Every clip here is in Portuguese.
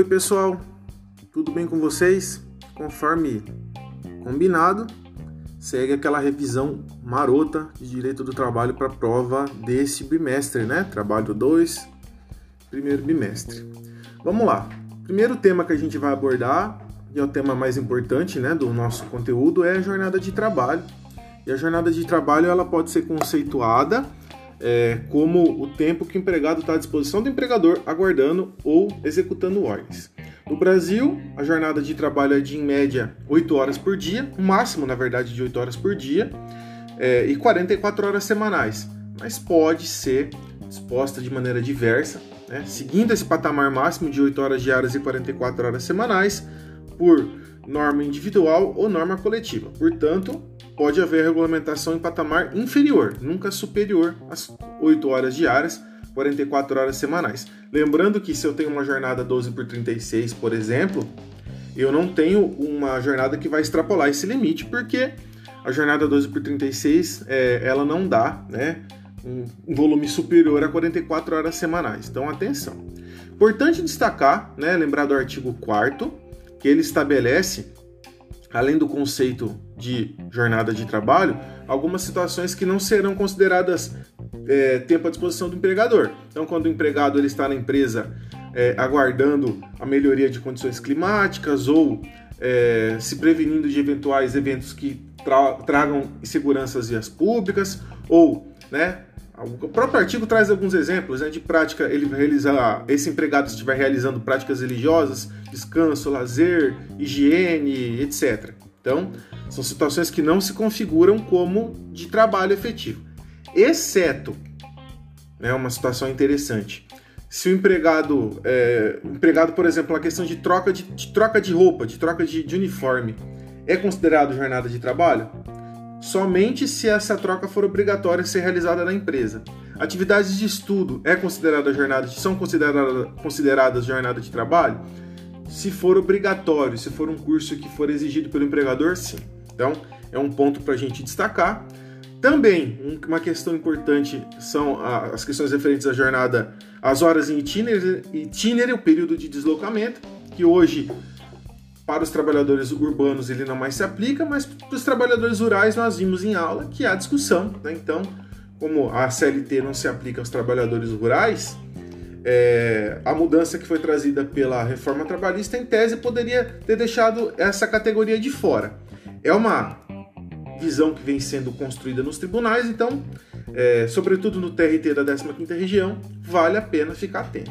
Oi, pessoal, tudo bem com vocês? Conforme combinado, segue aquela revisão marota de direito do trabalho para a prova desse bimestre, né? Trabalho 2, primeiro bimestre. Vamos lá. Primeiro tema que a gente vai abordar, e é o tema mais importante, né, do nosso conteúdo, é a jornada de trabalho. E a jornada de trabalho ela pode ser conceituada é, como o tempo que o empregado está à disposição do empregador aguardando ou executando ordens. No Brasil, a jornada de trabalho é de em média 8 horas por dia, o máximo, na verdade, de 8 horas por dia, é, e 44 horas semanais, mas pode ser disposta de maneira diversa, né, seguindo esse patamar máximo de 8 horas diárias e 44 horas semanais, por norma individual ou norma coletiva. Portanto, pode haver regulamentação em patamar inferior, nunca superior às 8 horas diárias, 44 horas semanais. Lembrando que se eu tenho uma jornada 12 por 36, por exemplo, eu não tenho uma jornada que vai extrapolar esse limite, porque a jornada 12 por 36 é, ela não dá né, um, um volume superior a 44 horas semanais. Então, atenção. Importante destacar, né, lembrar do artigo 4 que ele estabelece além do conceito de jornada de trabalho, algumas situações que não serão consideradas é, tempo à disposição do empregador. Então, quando o empregado ele está na empresa é, aguardando a melhoria de condições climáticas ou é, se prevenindo de eventuais eventos que tra tragam insegurança às vias públicas, ou né, o próprio artigo traz alguns exemplos né, de prática, ele realizar, esse empregado estiver realizando práticas religiosas, descanso, lazer, higiene, etc. Então, são situações que não se configuram como de trabalho efetivo. Exceto, né, uma situação interessante, se o empregado, é, empregado, por exemplo, a questão de troca de, de troca de roupa, de troca de, de uniforme, é considerado jornada de trabalho? Somente se essa troca for obrigatória ser realizada na empresa. Atividades de estudo é considerada jornada, são consideradas jornada de trabalho? Se for obrigatório, se for um curso que for exigido pelo empregador, sim. Então, é um ponto para a gente destacar. Também, uma questão importante são as questões referentes à jornada, as horas em itinerário, itinerário o período de deslocamento, que hoje para os trabalhadores urbanos ele não mais se aplica, mas para os trabalhadores rurais nós vimos em aula que há discussão. Né? Então, como a CLT não se aplica aos trabalhadores rurais, é, a mudança que foi trazida pela reforma trabalhista, em tese, poderia ter deixado essa categoria de fora. É uma visão que vem sendo construída nos tribunais, então, é, sobretudo no TRT da 15ª região, vale a pena ficar atento.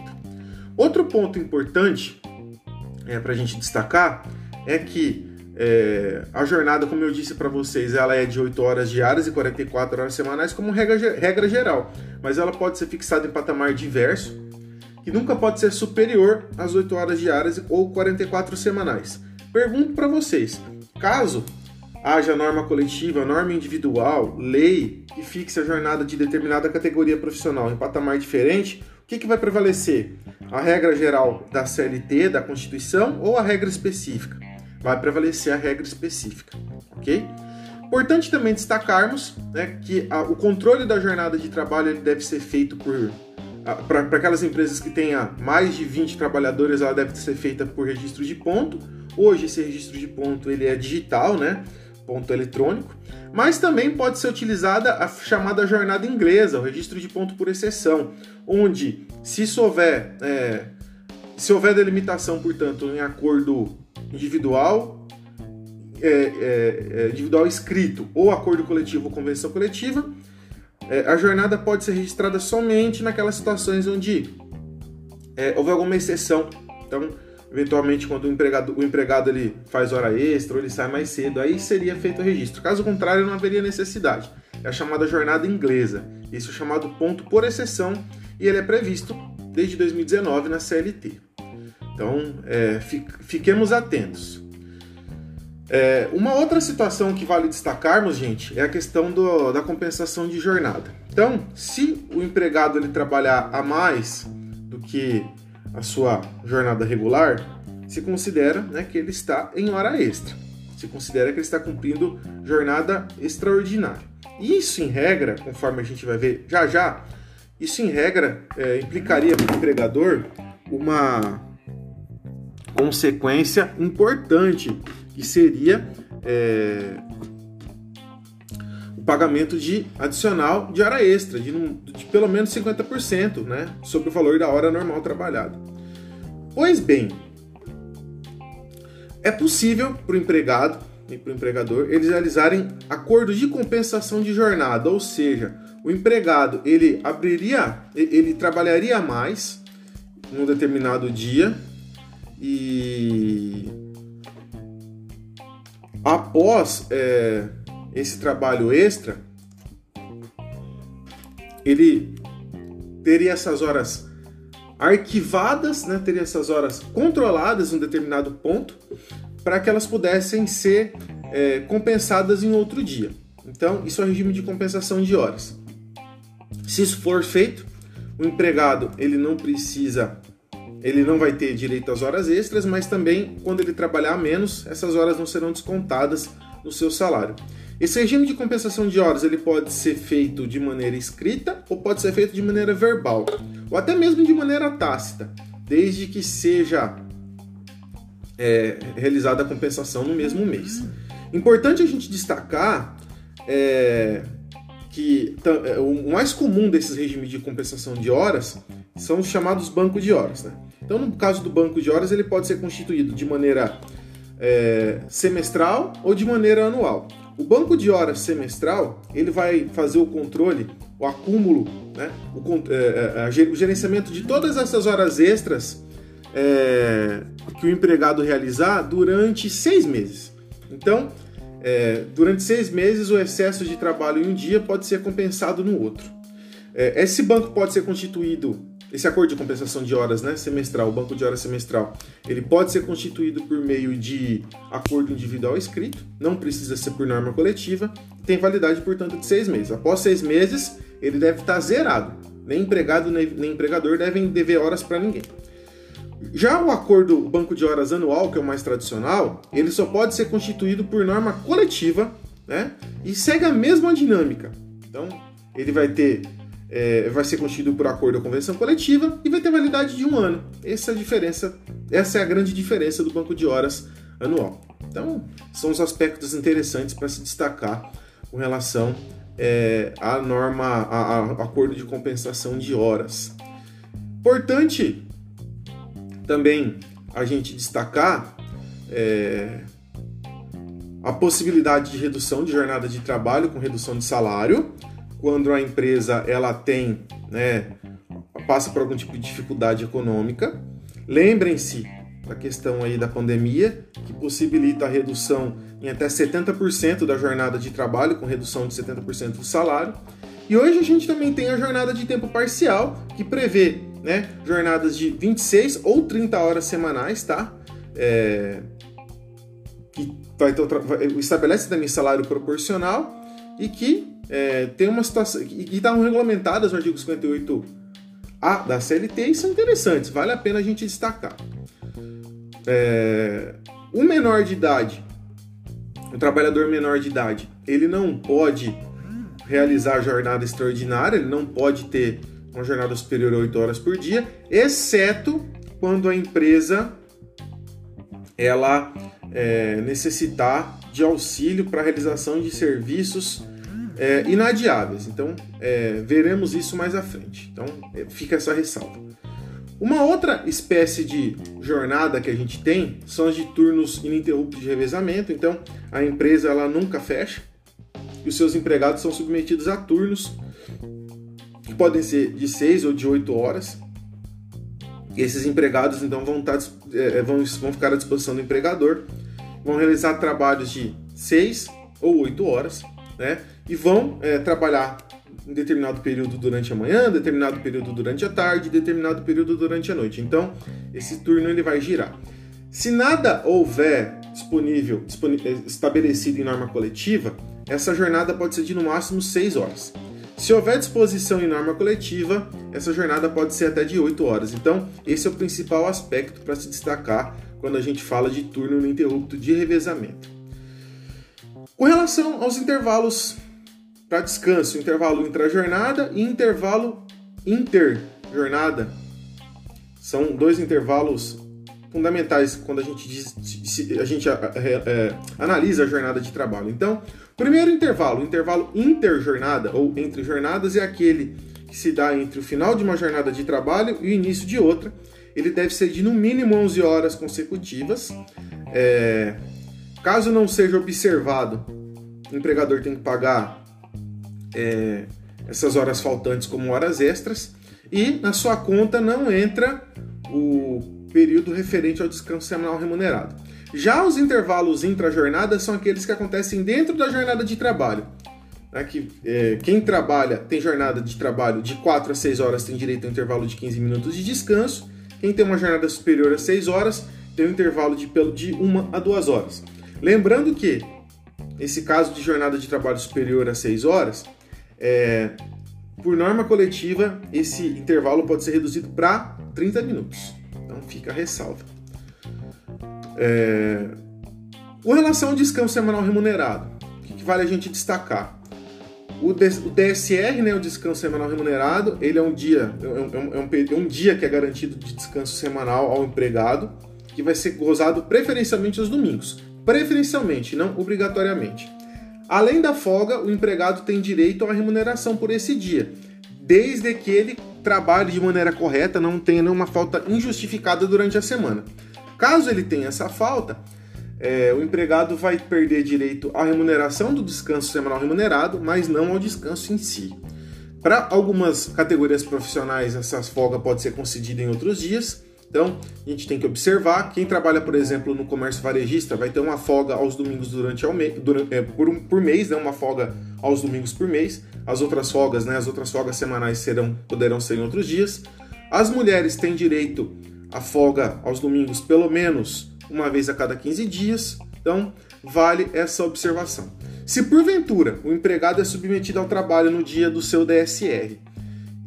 Outro ponto importante é, para a gente destacar é que é, a jornada, como eu disse para vocês, ela é de 8 horas diárias e 44 horas semanais como regra, regra geral, mas ela pode ser fixada em patamar diverso, que nunca pode ser superior às 8 horas diárias ou 44 semanais. Pergunto para vocês, caso haja norma coletiva, norma individual, lei que fixe a jornada de determinada categoria profissional em patamar diferente, que, que vai prevalecer? A regra geral da CLT, da Constituição, ou a regra específica? Vai prevalecer a regra específica, ok? Importante também destacarmos né, que a, o controle da jornada de trabalho ele deve ser feito por para aquelas empresas que tenha mais de 20 trabalhadores, ela deve ser feita por registro de ponto. Hoje esse registro de ponto ele é digital, né? Ponto eletrônico, mas também pode ser utilizada a chamada jornada inglesa, o registro de ponto por exceção, onde se houver, é, se houver delimitação, portanto, em acordo individual, é, é, é individual escrito ou acordo coletivo ou convenção coletiva, é, a jornada pode ser registrada somente naquelas situações onde é, houver alguma exceção. Então, eventualmente quando o empregado, o empregado ele faz hora extra ou ele sai mais cedo, aí seria feito o registro. Caso contrário, não haveria necessidade. É a chamada jornada inglesa. Isso é chamado ponto por exceção e ele é previsto desde 2019 na CLT. Então, é, fiquemos atentos. É, uma outra situação que vale destacarmos, gente, é a questão do, da compensação de jornada. Então, se o empregado ele trabalhar a mais do que a sua jornada regular, se considera né, que ele está em hora extra. Se considera que ele está cumprindo jornada extraordinária. Isso, em regra, conforme a gente vai ver já já, isso, em regra, é, implicaria para o empregador uma, consequência importante, que seria é, pagamento de adicional de hora extra, de, de pelo menos 50%, né, sobre o valor da hora normal trabalhada. Pois bem, é possível para o empregado e para o empregador eles realizarem acordos de compensação de jornada, ou seja, o empregado ele abriria, ele trabalharia mais num determinado dia e após é, esse trabalho extra, ele teria essas horas arquivadas, né, teria essas horas controladas em um determinado ponto, para que elas pudessem ser é, compensadas em outro dia. Então, isso é o regime de compensação de horas. Se isso for feito, o empregado ele não precisa, ele não vai ter direito às horas extras, mas também quando ele trabalhar menos, essas horas não serão descontadas no seu salário. Esse regime de compensação de horas ele pode ser feito de maneira escrita ou pode ser feito de maneira verbal, ou até mesmo de maneira tácita, desde que seja é, realizada a compensação no mesmo mês. Importante a gente destacar é, que é, o mais comum desses regimes de compensação de horas são os chamados bancos de horas. Né? Então, no caso do banco de horas, ele pode ser constituído de maneira é, semestral ou de maneira anual. O banco de horas semestral ele vai fazer o controle, o acúmulo, né? o, é, é o gerenciamento de todas essas horas extras é, que o empregado realizar durante seis meses. Então, é, durante seis meses, o excesso de trabalho em um dia pode ser compensado no outro. É, esse banco pode ser constituído esse acordo de compensação de horas né, semestral, o banco de horas semestral, ele pode ser constituído por meio de acordo individual escrito, não precisa ser por norma coletiva, tem validade, portanto, de seis meses. Após seis meses, ele deve estar zerado. Nem empregado nem empregador devem dever horas para ninguém. Já o acordo banco de horas anual, que é o mais tradicional, ele só pode ser constituído por norma coletiva, né? E segue a mesma dinâmica. Então, ele vai ter é, vai ser constituído por acordo ou convenção coletiva e vai ter validade de um ano. Essa é a diferença, essa é a grande diferença do banco de horas anual. Então, são os aspectos interessantes para se destacar com relação é, à norma, a, a, acordo de compensação de horas. Importante também a gente destacar é, a possibilidade de redução de jornada de trabalho com redução de salário quando a empresa ela tem, né, passa por algum tipo de dificuldade econômica. Lembrem-se da questão aí da pandemia, que possibilita a redução em até 70% da jornada de trabalho, com redução de 70% do salário. E hoje a gente também tem a jornada de tempo parcial, que prevê né, jornadas de 26 ou 30 horas semanais, tá? É, que vai ter, estabelece também salário proporcional e que é, tem uma situação. e estão regulamentadas no artigo 58A da CLT e são interessantes, vale a pena a gente destacar. É, o menor de idade, o trabalhador menor de idade, ele não pode realizar jornada extraordinária, ele não pode ter uma jornada superior a 8 horas por dia, exceto quando a empresa ela é, necessitar de auxílio para realização de serviços é, inadiáveis. Então, é, veremos isso mais à frente. Então, é, fica essa ressalva. Uma outra espécie de jornada que a gente tem são as de turnos ininterruptos de revezamento. Então, a empresa ela nunca fecha e os seus empregados são submetidos a turnos que podem ser de 6 ou de 8 horas. E esses empregados então vão, estar, é, vão, vão ficar à disposição do empregador, vão realizar trabalhos de 6 ou 8 horas, né? e vão é, trabalhar em determinado período durante a manhã, determinado período durante a tarde, determinado período durante a noite. Então, esse turno ele vai girar. Se nada houver disponível, disponível é, estabelecido em norma coletiva, essa jornada pode ser de no máximo 6 horas. Se houver disposição em norma coletiva, essa jornada pode ser até de 8 horas. Então, esse é o principal aspecto para se destacar quando a gente fala de turno ininterrupto de revezamento. Com relação aos intervalos para descanso, intervalo intra-jornada e intervalo inter-jornada. São dois intervalos fundamentais quando a gente, diz, a gente é, é, analisa a jornada de trabalho. Então, primeiro intervalo, intervalo interjornada ou entre jornadas é aquele que se dá entre o final de uma jornada de trabalho e o início de outra. Ele deve ser de no mínimo 11 horas consecutivas. É, caso não seja observado, o empregador tem que pagar é, essas horas faltantes como horas extras e na sua conta não entra o período referente ao descanso semanal remunerado. Já os intervalos intra-jornada são aqueles que acontecem dentro da jornada de trabalho. Né, que, é, quem trabalha tem jornada de trabalho de 4 a 6 horas tem direito a um intervalo de 15 minutos de descanso. Quem tem uma jornada superior a 6 horas tem um intervalo de, de 1 a 2 horas. Lembrando que, esse caso de jornada de trabalho superior a 6 horas, é, por norma coletiva, esse intervalo pode ser reduzido para 30 minutos. Então fica a ressalva. É... Com relação ao descanso semanal remunerado, o que, que vale a gente destacar? O, DSR, né, o descanso semanal remunerado, ele é um dia, é um, é um, é um dia que é garantido de descanso semanal ao empregado, que vai ser gozado preferencialmente aos domingos. Preferencialmente, não obrigatoriamente. Além da folga, o empregado tem direito à remuneração por esse dia, desde que ele trabalhe de maneira correta, não tenha nenhuma falta injustificada durante a semana. Caso ele tenha essa falta, é, o empregado vai perder direito à remuneração do descanso semanal remunerado, mas não ao descanso em si. Para algumas categorias profissionais, essa folga pode ser concedida em outros dias. Então, a gente tem que observar. Quem trabalha, por exemplo, no comércio varejista vai ter uma folga aos domingos durante, durante é, por, por mês, né, uma folga aos domingos por mês. As outras folgas, né, as outras folgas semanais serão, poderão ser em outros dias. As mulheres têm direito à folga aos domingos pelo menos uma vez a cada 15 dias. Então, vale essa observação. Se porventura o empregado é submetido ao trabalho no dia do seu DSR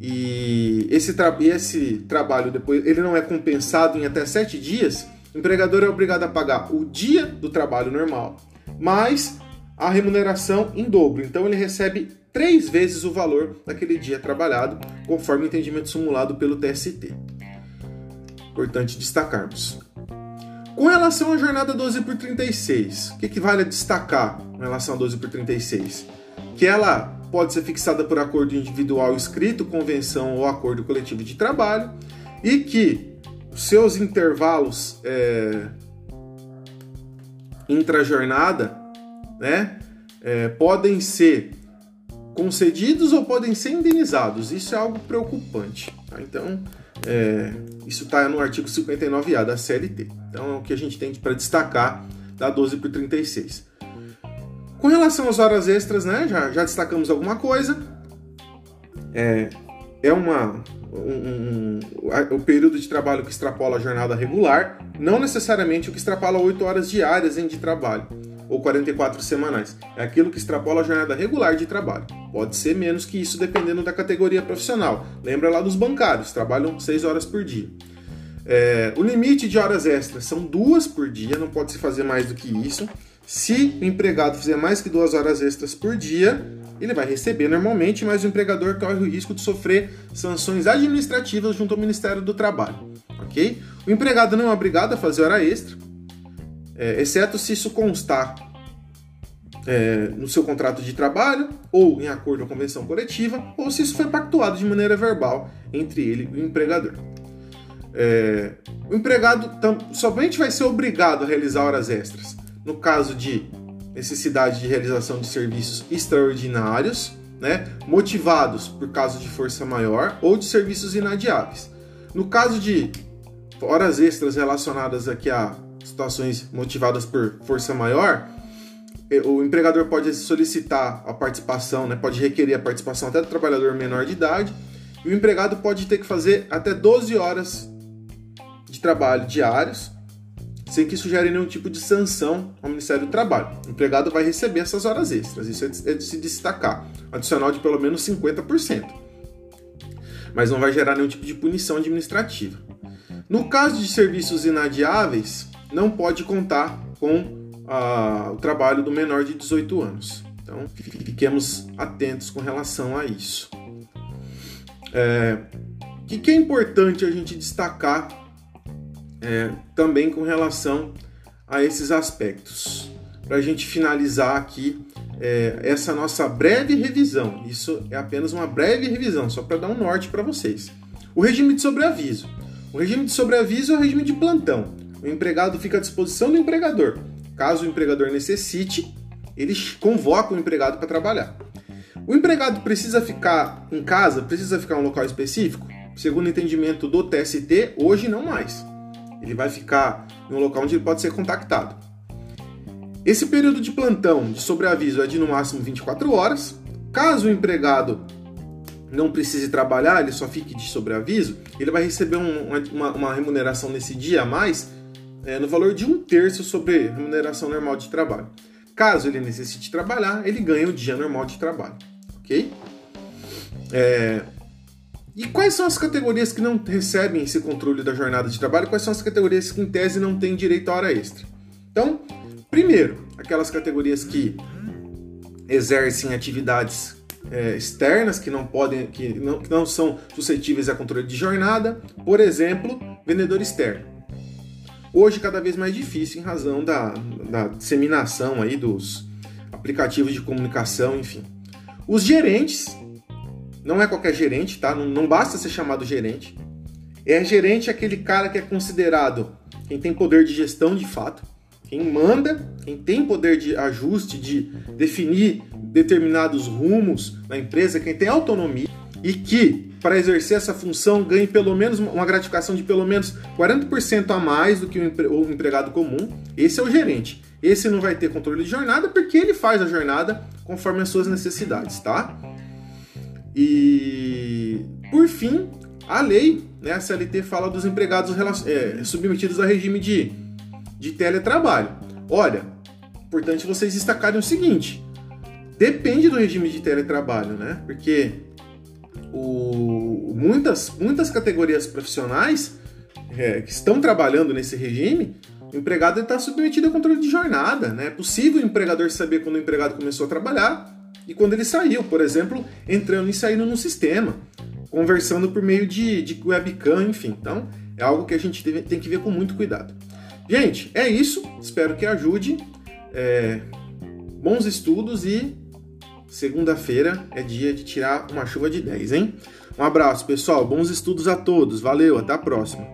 e esse, tra esse trabalho depois ele não é compensado em até 7 dias, o empregador é obrigado a pagar o dia do trabalho normal, mais a remuneração em dobro. Então ele recebe três vezes o valor daquele dia trabalhado, conforme o entendimento simulado pelo TST. Importante destacarmos. Com relação à jornada 12 por 36, o que, que vale destacar com relação a 12 por 36? Que ela pode ser fixada por acordo individual escrito, convenção ou acordo coletivo de trabalho, e que seus intervalos é, intra-jornada né, é, podem ser concedidos ou podem ser indenizados. Isso é algo preocupante. Tá? Então, é, isso está no artigo 59A da CLT. Então, é o que a gente tem para destacar da 12 por 36. Com relação às horas extras, né, já, já destacamos alguma coisa. É, é uma, um, um, um, o período de trabalho que extrapola a jornada regular, não necessariamente o que extrapola 8 horas diárias de trabalho ou 44 semanais. É aquilo que extrapola a jornada regular de trabalho. Pode ser menos que isso dependendo da categoria profissional. Lembra lá dos bancários, trabalham 6 horas por dia. É, o limite de horas extras são duas por dia, não pode se fazer mais do que isso. Se o empregado fizer mais que duas horas extras por dia, ele vai receber normalmente, mas o empregador corre o risco de sofrer sanções administrativas junto ao Ministério do Trabalho. Ok? O empregado não é obrigado a fazer hora extra, é, exceto se isso constar é, no seu contrato de trabalho ou em acordo com a convenção coletiva, ou se isso foi pactuado de maneira verbal entre ele e o empregador. É, o empregado somente vai ser obrigado a realizar horas extras no caso de necessidade de realização de serviços extraordinários, né, motivados por caso de força maior ou de serviços inadiáveis. No caso de horas extras relacionadas aqui a situações motivadas por força maior, eh, o empregador pode solicitar a participação, né, pode requerer a participação até do trabalhador menor de idade, e o empregado pode ter que fazer até 12 horas de trabalho diários, sem que isso gere nenhum tipo de sanção ao Ministério do Trabalho. O empregado vai receber essas horas extras, isso é de se destacar, adicional de pelo menos 50%. Mas não vai gerar nenhum tipo de punição administrativa. No caso de serviços inadiáveis, não pode contar com ah, o trabalho do menor de 18 anos. Então, fiquemos atentos com relação a isso. É, o que, que é importante a gente destacar é, também com relação a esses aspectos. Para a gente finalizar aqui é, essa nossa breve revisão, isso é apenas uma breve revisão, só para dar um norte para vocês. O regime de sobreaviso. O regime de sobreaviso é o regime de plantão. O empregado fica à disposição do empregador. Caso o empregador necessite, ele convoca o empregado para trabalhar. O empregado precisa ficar em casa, precisa ficar em um local específico? Segundo o entendimento do TST, hoje não mais. Ele vai ficar em um local onde ele pode ser contactado. Esse período de plantão de sobreaviso é de no máximo 24 horas. Caso o empregado não precise trabalhar, ele só fique de sobreaviso, ele vai receber um, uma, uma, remuneração nesse dia a mais é, no valor de um terço sobre remuneração normal de trabalho. Caso ele necessite trabalhar, ele ganha o dia normal de trabalho, ok? É... E quais são as categorias que não recebem esse controle da jornada de trabalho? Quais são as categorias que, em tese, não têm direito à hora extra? Então, primeiro, aquelas categorias que exercem atividades é, externas que não podem, que não, que não são suscetíveis a controle de jornada, por exemplo, vendedor externo. Hoje cada vez mais difícil em razão da, da disseminação aí dos aplicativos de comunicação, enfim. Os gerentes, não é qualquer gerente, tá? Não, não basta ser chamado gerente. É gerente aquele cara que é considerado quem tem poder de gestão de fato, quem manda, quem tem poder de ajuste, de definir determinados rumos na empresa, quem tem autonomia e que, para exercer essa função, ganhe pelo menos uma gratificação de pelo menos 40% a mais do que o empregado comum, esse é o gerente. Esse não vai ter controle de jornada porque ele faz a jornada conforme as suas necessidades, tá? E por fim, a lei, né, a CLT fala dos empregados é, submetidos a regime de de teletrabalho. Olha, importante vocês destacarem o seguinte: depende do regime de teletrabalho, né? Porque o, muitas, muitas categorias profissionais é, que estão trabalhando nesse regime, o empregado está submetido a controle de jornada. Né? É possível o empregador saber quando o empregado começou a trabalhar e quando ele saiu, por exemplo, entrando e saindo no sistema, conversando por meio de, de webcam, enfim. Então, é algo que a gente tem que ver com muito cuidado. Gente, é isso. Espero que ajude. É... Bons estudos e segunda-feira é dia de tirar uma chuva de 10, hein? Um abraço, pessoal. Bons estudos a todos. Valeu, até a próxima.